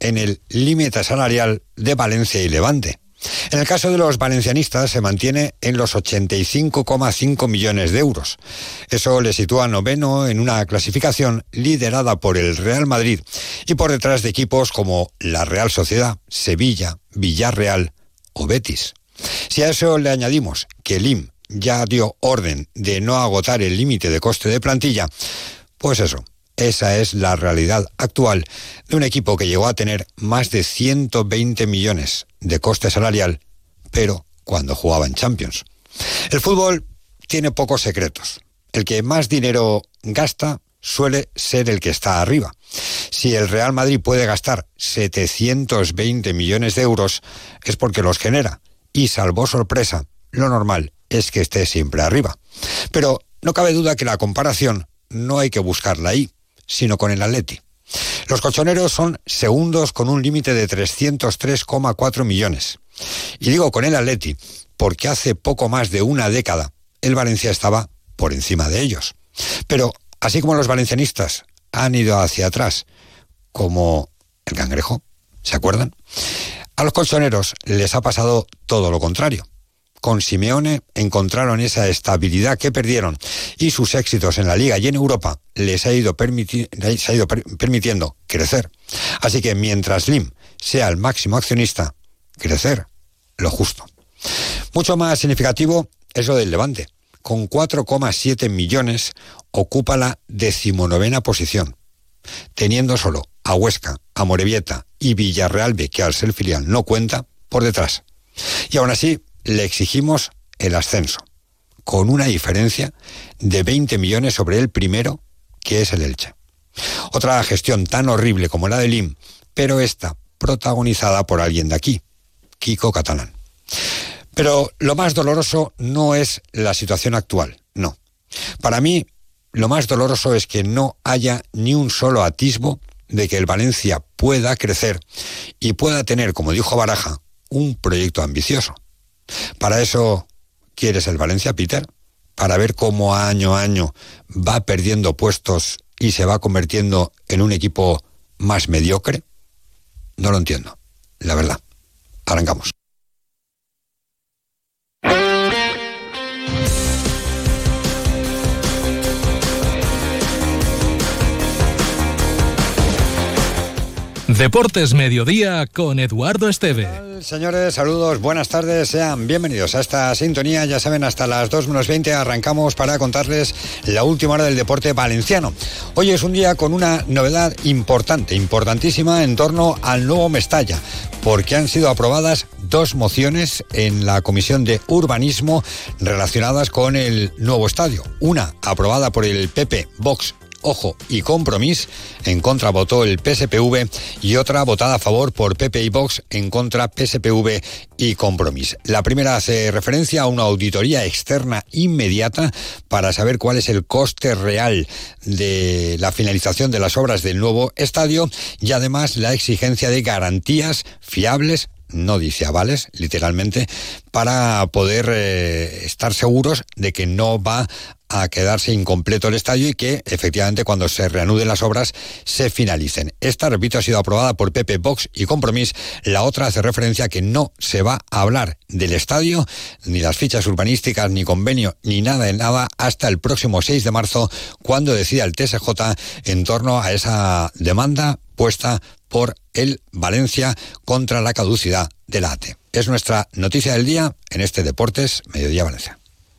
en el límite salarial de Valencia y Levante. En el caso de los valencianistas se mantiene en los 85,5 millones de euros. Eso le sitúa noveno en una clasificación liderada por el Real Madrid y por detrás de equipos como la Real Sociedad, Sevilla, Villarreal o Betis. Si a eso le añadimos que el IM ya dio orden de no agotar el límite de coste de plantilla, pues eso, esa es la realidad actual de un equipo que llegó a tener más de 120 millones de coste salarial, pero cuando jugaba en Champions. El fútbol tiene pocos secretos. El que más dinero gasta suele ser el que está arriba. Si el Real Madrid puede gastar 720 millones de euros es porque los genera. Y salvo sorpresa, lo normal es que esté siempre arriba. Pero no cabe duda que la comparación no hay que buscarla ahí, sino con el Atleti. Los colchoneros son segundos con un límite de 303,4 millones. Y digo con el Atleti porque hace poco más de una década el Valencia estaba por encima de ellos. Pero así como los valencianistas han ido hacia atrás, como el cangrejo, ¿se acuerdan? A los colchoneros les ha pasado todo lo contrario con Simeone encontraron esa estabilidad que perdieron y sus éxitos en la liga y en Europa les ha ido, ha ido permitiendo crecer. Así que mientras Lim sea el máximo accionista, crecer lo justo. Mucho más significativo es lo del Levante. Con 4,7 millones ocupa la decimonovena posición, teniendo solo a Huesca, a Morevieta y Villarreal que al ser filial no cuenta, por detrás. Y aún así, le exigimos el ascenso, con una diferencia de 20 millones sobre el primero, que es el Elche. Otra gestión tan horrible como la del IM, pero esta protagonizada por alguien de aquí, Kiko Catalán. Pero lo más doloroso no es la situación actual, no. Para mí, lo más doloroso es que no haya ni un solo atisbo de que el Valencia pueda crecer y pueda tener, como dijo Baraja, un proyecto ambicioso. Para eso quieres el Valencia, Peter, para ver cómo año a año va perdiendo puestos y se va convirtiendo en un equipo más mediocre. No lo entiendo, la verdad. Arrancamos. Deportes Mediodía con Eduardo Esteve. Señores, saludos, buenas tardes, sean bienvenidos a esta sintonía. Ya saben, hasta las 2 menos 20 arrancamos para contarles la última hora del deporte valenciano. Hoy es un día con una novedad importante, importantísima en torno al nuevo Mestalla, porque han sido aprobadas dos mociones en la Comisión de Urbanismo relacionadas con el nuevo estadio. Una aprobada por el PP, Vox Ojo y Compromís, en contra votó el PSPV y otra votada a favor por PP y Vox, en contra PSPV y Compromís. La primera hace referencia a una auditoría externa inmediata para saber cuál es el coste real de la finalización de las obras del nuevo estadio y además la exigencia de garantías fiables no dice avales, literalmente, para poder eh, estar seguros de que no va a quedarse incompleto el estadio y que efectivamente cuando se reanuden las obras se finalicen. Esta, repito, ha sido aprobada por Pepe Vox y Compromís. La otra hace referencia a que no se va a hablar del estadio, ni las fichas urbanísticas, ni convenio, ni nada de nada hasta el próximo 6 de marzo, cuando decida el TSJ en torno a esa demanda puesta por el Valencia contra la caducidad del ATE. Es nuestra noticia del día en este Deportes Mediodía Valencia.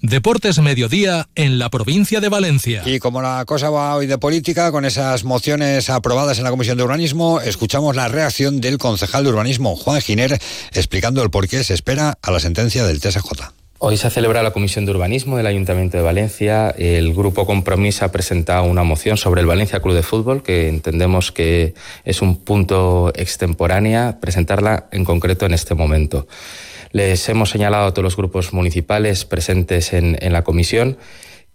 Deportes Mediodía en la provincia de Valencia. Y como la cosa va hoy de política, con esas mociones aprobadas en la Comisión de Urbanismo, escuchamos la reacción del concejal de Urbanismo, Juan Giner, explicando el por qué se espera a la sentencia del TSJ. Hoy se celebra la Comisión de Urbanismo del Ayuntamiento de Valencia. El Grupo Compromís ha presentado una moción sobre el Valencia Club de Fútbol, que entendemos que es un punto extemporánea presentarla en concreto en este momento. Les hemos señalado a todos los grupos municipales presentes en, la comisión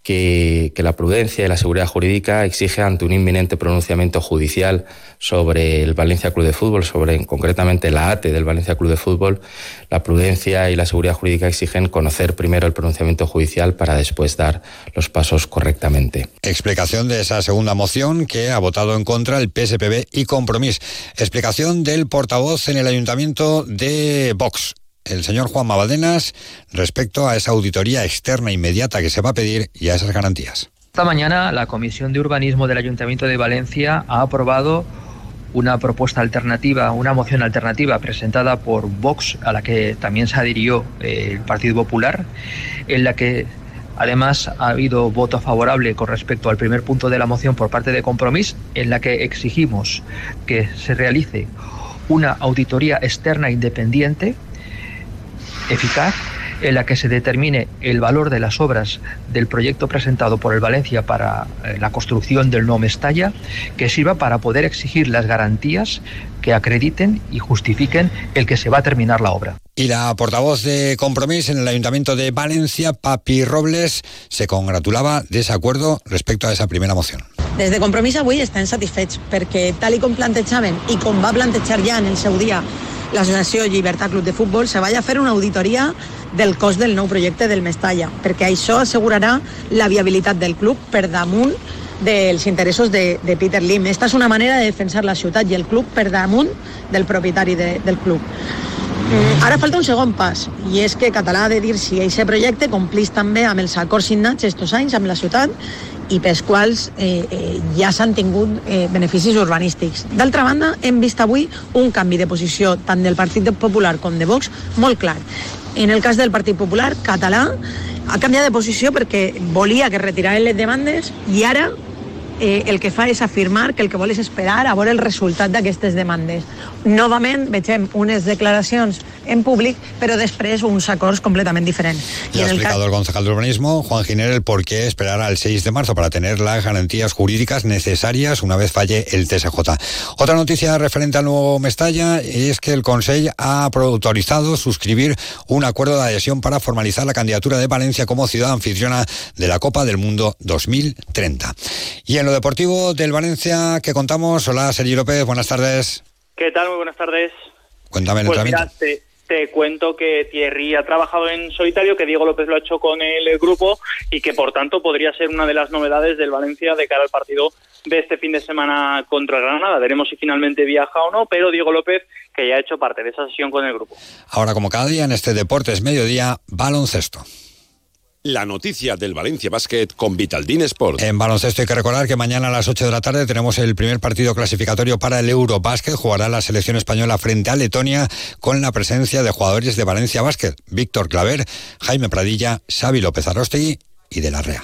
que, la prudencia y la seguridad jurídica exige ante un inminente pronunciamiento judicial sobre el Valencia Club de Fútbol, sobre concretamente la ATE del Valencia Club de Fútbol, la prudencia y la seguridad jurídica exigen conocer primero el pronunciamiento judicial para después dar los pasos correctamente. Explicación de esa segunda moción que ha votado en contra el PSPB y Compromís. Explicación del portavoz en el Ayuntamiento de Vox el señor Juan Mabaldenas respecto a esa auditoría externa inmediata que se va a pedir y a esas garantías. Esta mañana la Comisión de Urbanismo del Ayuntamiento de Valencia ha aprobado una propuesta alternativa, una moción alternativa presentada por Vox, a la que también se adhirió eh, el Partido Popular, en la que además ha habido voto favorable con respecto al primer punto de la moción por parte de Compromís, en la que exigimos que se realice una auditoría externa independiente eficaz en la que se determine el valor de las obras del proyecto presentado por el Valencia para eh, la construcción del nuevo Mestalla, que sirva para poder exigir las garantías que acrediten y justifiquen el que se va a terminar la obra. Y la portavoz de Compromís en el Ayuntamiento de Valencia, Papi Robles, se congratulaba de ese acuerdo respecto a esa primera moción. Desde Compromís avui estem satisfets perquè tal i com plantejaven i com va plantejar ja en el seu dia l'Associació Llibertat Club de Futbol se vaya a fer una auditoria del cost del nou projecte del Mestalla, perquè això assegurarà la viabilitat del club per damunt dels interessos de, de Peter Lim. Esta és una manera de defensar la ciutat i el club per damunt del propietari de, del club. Mm, ara falta un segon pas, i és que Català ha de dir si aquest projecte complís també amb els acords signats estos anys amb la ciutat i pels quals eh, eh, ja s'han tingut eh, beneficis urbanístics. D'altra banda, hem vist avui un canvi de posició tant del Partit Popular com de Vox molt clar. En el cas del Partit Popular català ha canviat de posició perquè volia que retiraven les demandes i ara eh, el que fa és afirmar que el que vol és esperar a veure el resultat d'aquestes demandes. Novament vegem unes declaracions en públic, pero després uns acords completamente diferentes. Y, ha explicado el, concejal de urbanismo, Juan Giner, el por qué esperar al 6 de marzo para tener las garantías jurídicas necesarias una vez falle el TSJ. Otra noticia referente al nuevo Mestalla es que el Consejo ha autorizado suscribir un acuerdo de adhesión para formalizar la candidatura de Valencia como ciudad anfitriona de la Copa del Mundo 2030. Y en lo deportivo del Valencia que contamos, hola Sergio López, buenas tardes. ¿Qué tal? Muy buenas tardes. Cuéntame el pues entrenamiento. Te cuento que Thierry ha trabajado en solitario, que Diego López lo ha hecho con el grupo y que por tanto podría ser una de las novedades del Valencia de cara al partido de este fin de semana contra Granada. Veremos si finalmente viaja o no, pero Diego López que ya ha hecho parte de esa sesión con el grupo. Ahora, como cada día en este Deportes Mediodía, baloncesto. La noticia del Valencia Basket con Vitaldin Sport. En baloncesto hay que recordar que mañana a las 8 de la tarde tenemos el primer partido clasificatorio para el Eurobasket. Jugará la selección española frente a Letonia con la presencia de jugadores de Valencia Basket. Víctor Claver, Jaime Pradilla, Xavi López Arostegui y de la Rea.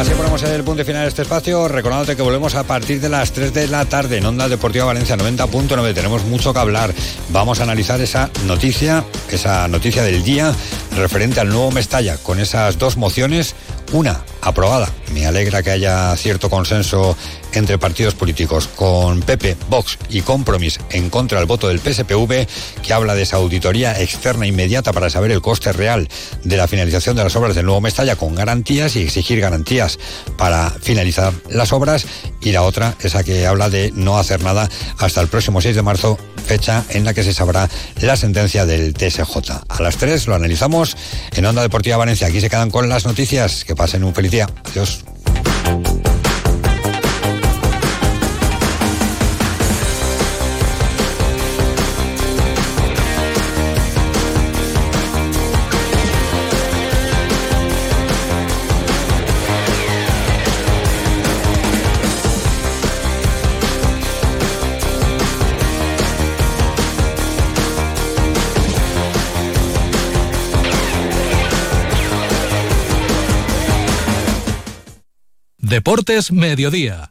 Así ponemos el punto final de este espacio, recordándote que volvemos a partir de las 3 de la tarde en Onda Deportiva Valencia 90.9. Tenemos mucho que hablar. Vamos a analizar esa noticia, esa noticia del día referente al nuevo Mestalla, con esas dos mociones, una aprobada. Me alegra que haya cierto consenso entre partidos políticos con Pepe, Vox y Compromís en contra del voto del PSPV, que habla de esa auditoría externa inmediata para saber el coste real de la finalización de las obras del nuevo Mestalla con garantías y exigir garantías para finalizar las obras. Y la otra, esa que habla de no hacer nada hasta el próximo 6 de marzo, fecha en la que se sabrá la sentencia del TSJ. A las 3 lo analizamos en Onda Deportiva Valencia. Aquí se quedan con las noticias. Que pasen un feliz Adiós. Deportes Mediodía.